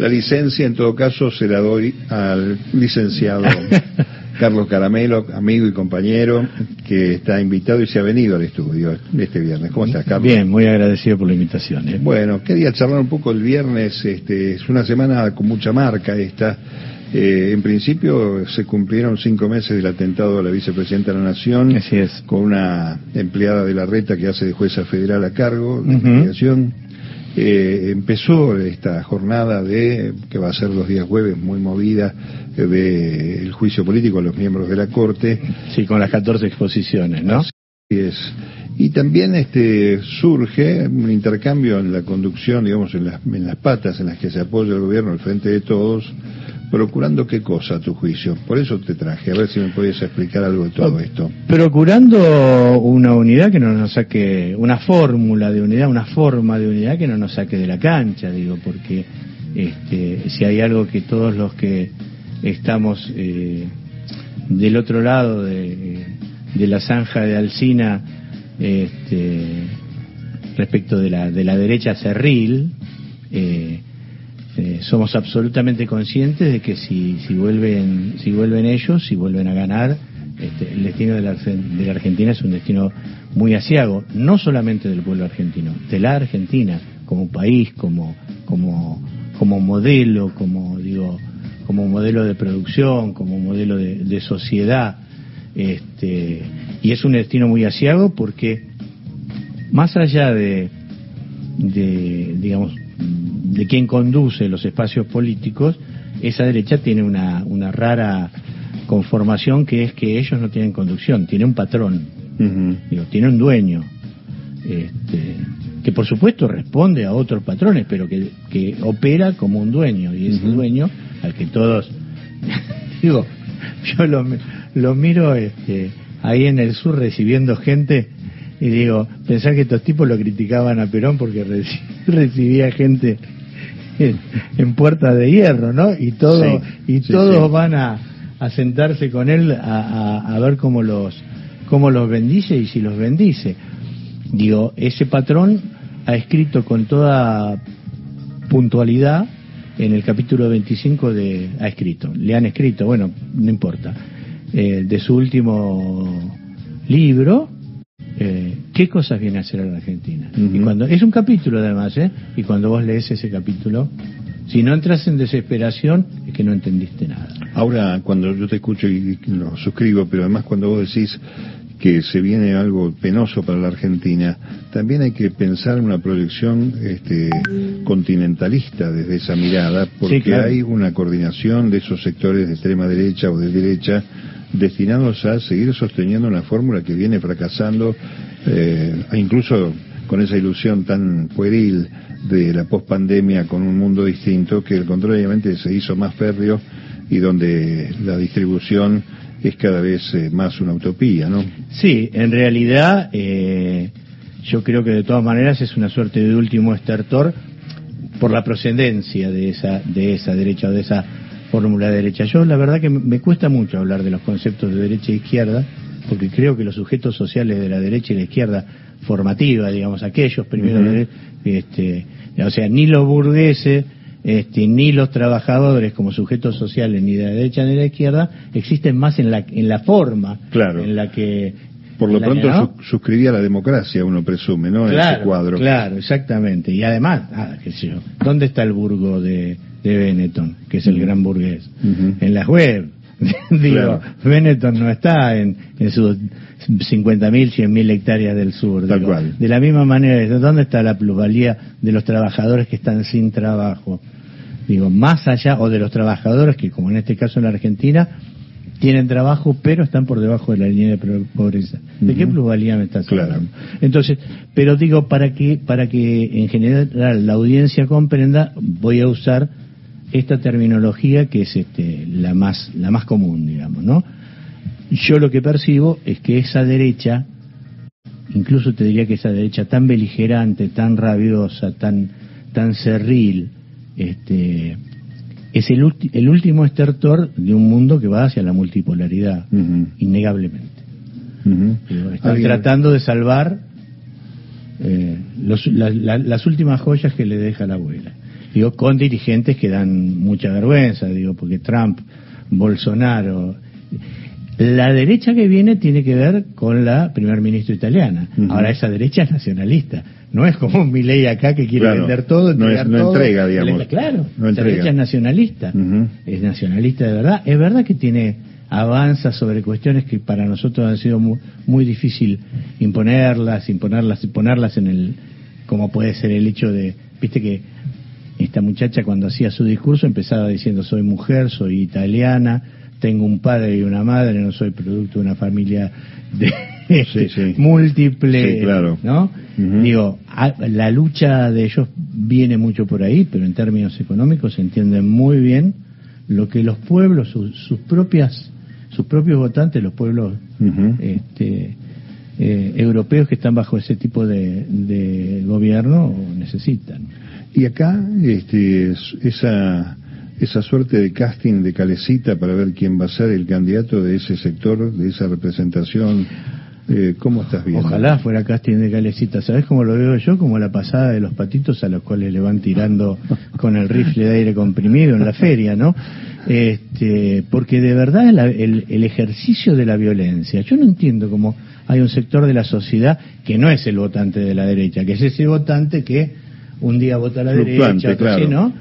La licencia, en todo caso, se la doy al licenciado Carlos Caramelo, amigo y compañero, que está invitado y se ha venido al estudio este viernes. ¿Cómo estás, Carlos? Bien, muy agradecido por la invitación. ¿eh? Bueno, quería charlar un poco el viernes. Este, es una semana con mucha marca esta. Eh, en principio se cumplieron cinco meses del atentado a la vicepresidenta de la Nación. Así es. Con una empleada de la reta que hace de jueza federal a cargo de investigación. Eh, empezó esta jornada de, que va a ser los días jueves, muy movida, del juicio político a los miembros de la Corte. Sí, con las 14 exposiciones, ¿no? Y también este surge un intercambio en la conducción, digamos, en las, en las patas en las que se apoya el gobierno al frente de todos, procurando qué cosa a tu juicio. Por eso te traje, a ver si me podías explicar algo de todo esto. Procurando una unidad que no nos saque, una fórmula de unidad, una forma de unidad que no nos saque de la cancha, digo, porque este, si hay algo que todos los que estamos eh, del otro lado de, de, la zanja de Alcina, este, respecto de la, de la derecha cerril, eh, eh, somos absolutamente conscientes de que si, si vuelven si vuelven ellos, si vuelven a ganar, este, el destino de la, de la, Argentina es un destino muy asiago, no solamente del pueblo argentino, de la Argentina como país, como como como modelo, como digo, como modelo de producción, como modelo de, de sociedad, este, y es un destino muy asiago porque más allá de, de digamos de quien conduce los espacios políticos, esa derecha tiene una, una rara conformación que es que ellos no tienen conducción, tiene un patrón, digo, tiene un dueño, este, que por supuesto responde a otros patrones, pero que, que opera como un dueño, y ese dueño al que todos, digo, yo lo, lo miro este, ahí en el sur recibiendo gente y digo, pensar que estos tipos lo criticaban a Perón porque recibía gente en, puertas de hierro, ¿no? Y todo y todos van a, a, sentarse con él a, a, ver cómo los cómo los bendice y si los bendice. Digo, ese patrón ha escrito con toda puntualidad en el capítulo 25 de ha escrito, le han escrito, bueno, no importa, eh, de su último libro eh, qué cosas viene a hacer a la Argentina. y cuando Es un capítulo además, ¿eh? Y cuando vos lees ese capítulo, si no entras en desesperación, es que no entendiste nada. Ahora, cuando yo te escucho y lo suscribo, pero además cuando vos decís que se viene algo penoso para la Argentina, también hay que pensar en una proyección este, continentalista desde esa mirada, porque hay una coordinación de esos sectores de extrema derecha o de derecha destinados a seguir sosteniendo una fórmula que viene fracasando, eh, incluso con esa ilusión tan pueril de la pospandemia con un mundo distinto, que contrariamente se hizo más férreo y donde la distribución es cada vez eh, más una utopía, ¿no? Sí, en realidad eh, yo creo que de todas maneras es una suerte de último estertor por la procedencia de esa de esa derecha o de esa fórmula derecha. Yo la verdad que me cuesta mucho hablar de los conceptos de derecha e izquierda, porque creo que los sujetos sociales de la derecha y la izquierda formativa, digamos, aquellos primero, este, o sea, ni los burgueses, este, ni los trabajadores como sujetos sociales, ni de la derecha ni de la izquierda, existen más en la, en la forma claro. en la que por lo pronto suscribía la democracia, uno presume, ¿no? en ese cuadro. Claro, exactamente. Y además, ah, qué sé yo, ¿dónde está el burgo de, de Benetton, que es el gran burgués? En las web. digo, Benetton no está en, en sus 50.000, 100.000 hectáreas del sur. Tal cual. De la misma manera, ¿dónde está la plusvalía de los trabajadores que están sin trabajo? Digo, más allá, o de los trabajadores que, como en este caso en la Argentina, tienen trabajo, pero están por debajo de la línea de pobreza. ¿De qué plusvalía me estás hablando? Entonces, pero digo, para que, para que en general la audiencia comprenda, voy a usar esta terminología que es este, la, más, la más común, digamos, ¿no? Yo lo que percibo es que esa derecha, incluso te diría que esa derecha tan beligerante, tan rabiosa, tan, tan cerril, este, es el, el último estertor de un mundo que va hacia la multipolaridad, innegablemente. Están tratando de salvar eh, las últimas joyas que le deja la abuela. Digo, con dirigentes que dan mucha vergüenza, digo, porque Trump, Bolsonaro, la derecha que viene tiene que ver con la primer ministro italiana. Ahora esa derecha es nacionalista. No es como un Milei acá que quiere vender todo, no, es, no entrega, digamos. Claro, la derecha es nacionalista. Es nacionalista de verdad. Es verdad que tiene avanza sobre cuestiones que para nosotros han sido muy, muy difícil imponerlas, imponerlas, ponerlas en el, como puede ser el hecho de, viste que esta muchacha cuando hacía su discurso empezaba diciendo soy mujer, soy italiana, tengo un padre y una madre, no soy producto de una familia de este, múltiple, ¿no? Digo, la lucha de ellos viene mucho por ahí, pero en términos económicos se entienden muy bien lo que los pueblos, sus, propias, sus propios votantes, los pueblos este, eh, europeos que están bajo ese tipo de, de gobierno necesitan. Y acá, este, esa esa suerte de casting de calecita para ver quién va a ser el candidato de ese sector, de esa representación. Eh, ¿Cómo estás viendo? Ojalá fuera casting de calecita. ¿Sabes cómo lo veo yo? Como la pasada de los patitos a los cuales le van tirando con el rifle de aire comprimido en la feria, ¿no? Este, porque de verdad el, el ejercicio de la violencia, yo no entiendo cómo hay un sector de la sociedad que no es el votante de la derecha, que es ese votante que un día vota a la derecha, ¿no?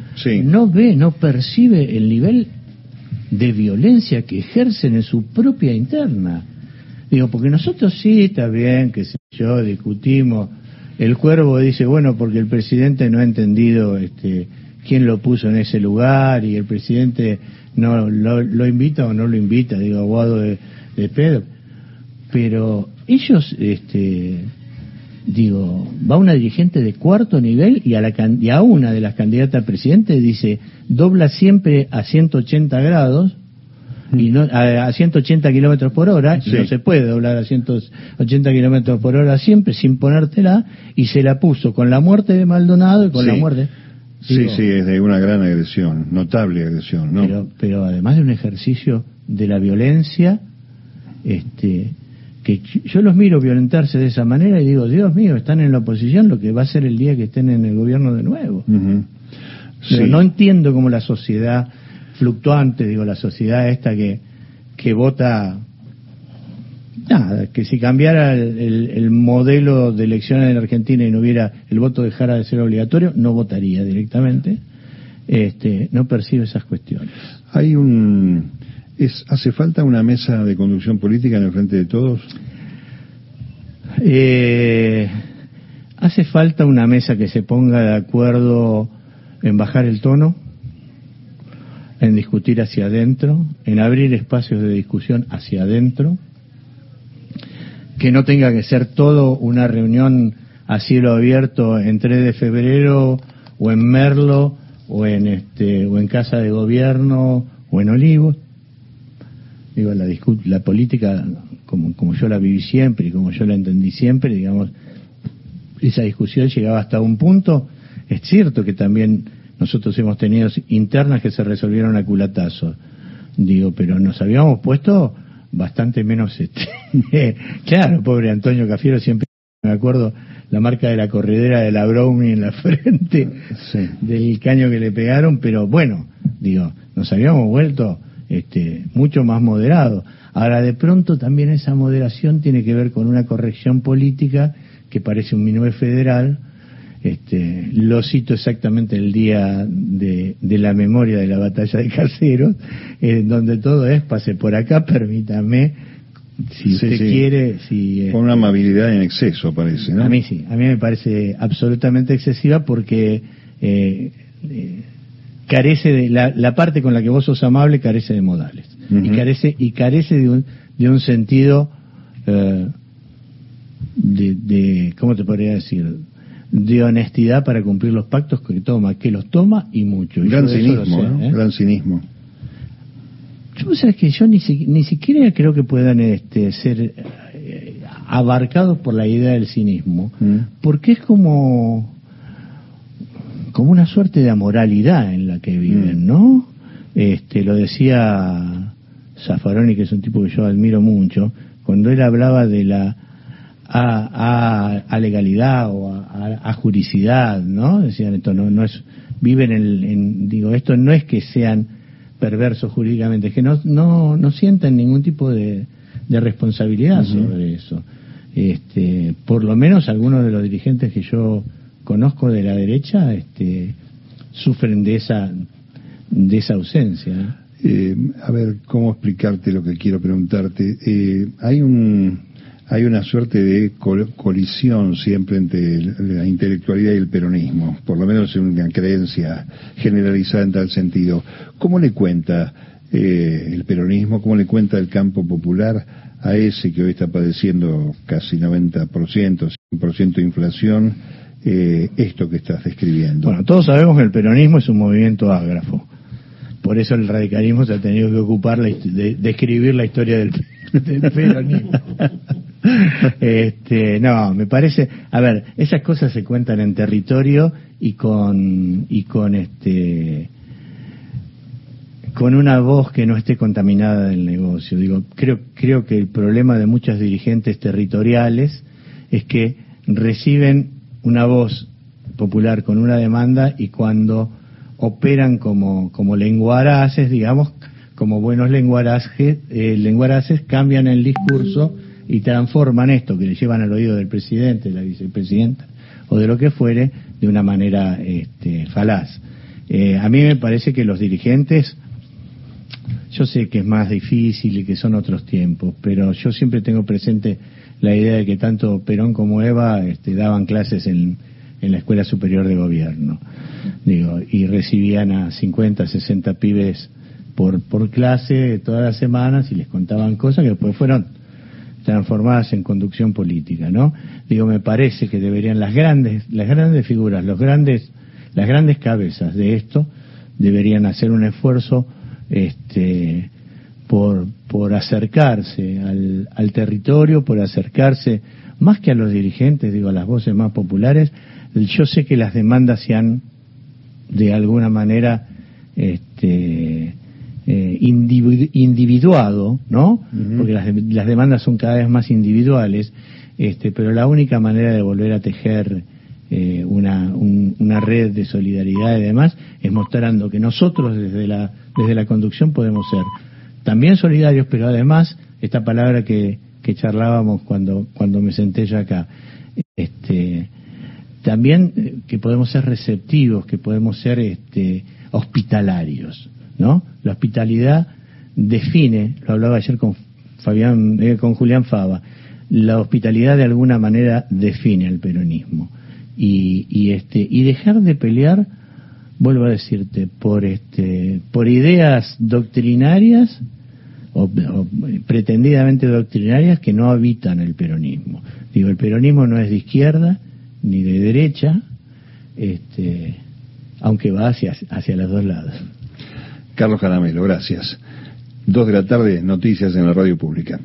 no ve, no percibe el nivel de violencia que ejercen en su propia interna. Digo, porque nosotros sí, está bien, que yo, discutimos. El cuervo dice, bueno, porque el presidente no ha entendido este, quién lo puso en ese lugar y el presidente no lo, invita o no lo invita, digo, aguado de, de pedo. Pero ellos, este, digo, va una dirigente de cuarto nivel y a, la, y a una de las candidatas a presidente dice, dobla siempre a 180 grados y no a, 180 kilómetros por hora y no se puede doblar a 180 kilómetros por hora siempre sin ponértela y se la puso con la muerte de Maldonado y con la muerte sí sí es de una gran agresión notable agresión no pero pero además de un ejercicio de la violencia este que yo los miro violentarse de esa manera y digo, Dios mío, están en la oposición, lo que va a ser el día que estén en el gobierno de nuevo. Pero no entiendo cómo la sociedad fluctuante, digo, la sociedad esta que, que vota nada, que si cambiara el, modelo de elecciones en Argentina y no hubiera el voto dejara de ser obligatorio, no votaría directamente. Este, no percibe esas cuestiones. Hay un ¿Es, ¿Hace falta una mesa de conducción política en el frente de todos? Eh, hace falta una mesa que se ponga de acuerdo en bajar el tono, en discutir hacia adentro, en abrir espacios de discusión hacia adentro, que no tenga que ser todo una reunión a cielo abierto en 3 de febrero o en Merlo o en este o en Casa de Gobierno o en Olivos digo, la, la política, como, como yo la viví siempre y como yo la entendí siempre, digamos, esa discusión llegaba hasta un punto. Es cierto que también nosotros hemos tenido internas que se resolvieron a culatazos, digo, pero nos habíamos puesto bastante menos. Este, claro, pobre Antonio Cafiero siempre me acuerdo la marca de la corredera de la Brownie en la frente del caño que le pegaron, pero bueno, digo, nos habíamos vuelto este, mucho más moderado. Ahora, de pronto también esa moderación tiene que ver con una corrección política que parece un minué federal. Este, lo cito exactamente el día de, la memoria de la batalla de Caseros, en donde todo es, pase por acá, permítame, si usted quiere, si... Eh, con una amabilidad en exceso, parece, ¿no? A mí sí, a mí me parece absolutamente excesiva porque eh, eh carece de la, parte con la que vos sos amable carece de modales. Y carece y carece de un, de un sentido eh, de, cómo te podría decir de honestidad para cumplir los pactos que toma que los toma y mucho. Gran cinismo ¿eh? gran cinismo. Yo sabes que yo ni, ni siquiera creo que puedan este, ser eh, abarcados por la idea del cinismo porque es como como una suerte de amoralidad en la que viven, mm. ¿no? Este, lo decía Zaffaroni, que es un tipo que yo admiro mucho, cuando él hablaba de la a, a, legalidad o a, a, juricidad, ¿no? Decían esto no, no es viven en, digo, esto no es que sean perversos jurídicamente, es que no, no, no sienten ningún tipo de, de responsabilidad sobre eso. Este, por lo menos algunos de los dirigentes que yo conozco de la derecha este, sufren de esa, de esa ausencia. Eh, a ver, ¿cómo explicarte lo que quiero preguntarte? Eh, hay un hay una suerte de colisión siempre entre la intelectualidad y el peronismo, por lo menos en una creencia generalizada en tal sentido. ¿Cómo le cuenta eh, el peronismo, cómo le cuenta el campo popular a ese que hoy está padeciendo casi 90%, 100% de inflación, eh, esto que estás describiendo? Bueno, todos sabemos que el peronismo es un movimiento ágrafo. Por eso el radicalismo se ha tenido que ocupar de, escribir la historia del, del peronismo. este, no, me parece, a ver, esas cosas se cuentan en territorio y con y con este con una voz que no esté contaminada del negocio. Digo, creo creo que el problema de muchos dirigentes territoriales es que reciben una voz popular con una demanda y cuando operan como como lenguaraces, digamos, como buenos lenguaraces, eh, lenguaraces cambian el discurso y transforman esto que le llevan al oído del presidente, de la vicepresidenta o de lo que fuere de una manera este, falaz. Eh, a mí me parece que los dirigentes, yo sé que es más difícil y que son otros tiempos, pero yo siempre tengo presente la idea de que tanto Perón como Eva este, daban clases en, en la Escuela Superior de Gobierno, digo, y recibían a 50, 60 pibes por, por clase todas las semanas y les contaban cosas que después fueron transformadas en conducción política, ¿no? Digo, me parece que deberían las grandes, las grandes figuras, los grandes, las grandes cabezas de esto deberían hacer un esfuerzo, este, por, por acercarse al, al territorio, por acercarse más que a los dirigentes, digo, a las voces más populares. Yo sé que las demandas se han, de alguna manera, este, eh, individuado, ¿no? Porque las, las, demandas son cada vez más individuales, este, pero la única manera de volver a tejer eh, una, una red de solidaridad y demás es mostrando que nosotros desde la, desde la conducción podemos ser también solidarios, pero además, esta palabra que, que charlábamos cuando, cuando me senté yo acá, este, también eh, que podemos ser receptivos, que podemos ser este, hospitalarios. ¿no? La hospitalidad define, lo hablaba ayer con Fabián, eh, con Julián Fava, la hospitalidad de alguna manera define al peronismo. Y, y este, y dejar de pelear, vuelvo a decirte, por este, por ideas doctrinarias o, pretendidamente doctrinarias que no habitan el peronismo. Digo, el peronismo no es de izquierda ni de derecha, este, aunque va hacia, hacia los dos lados. Carlos Caramelo, gracias. Dos de la tarde, noticias en la radio pública.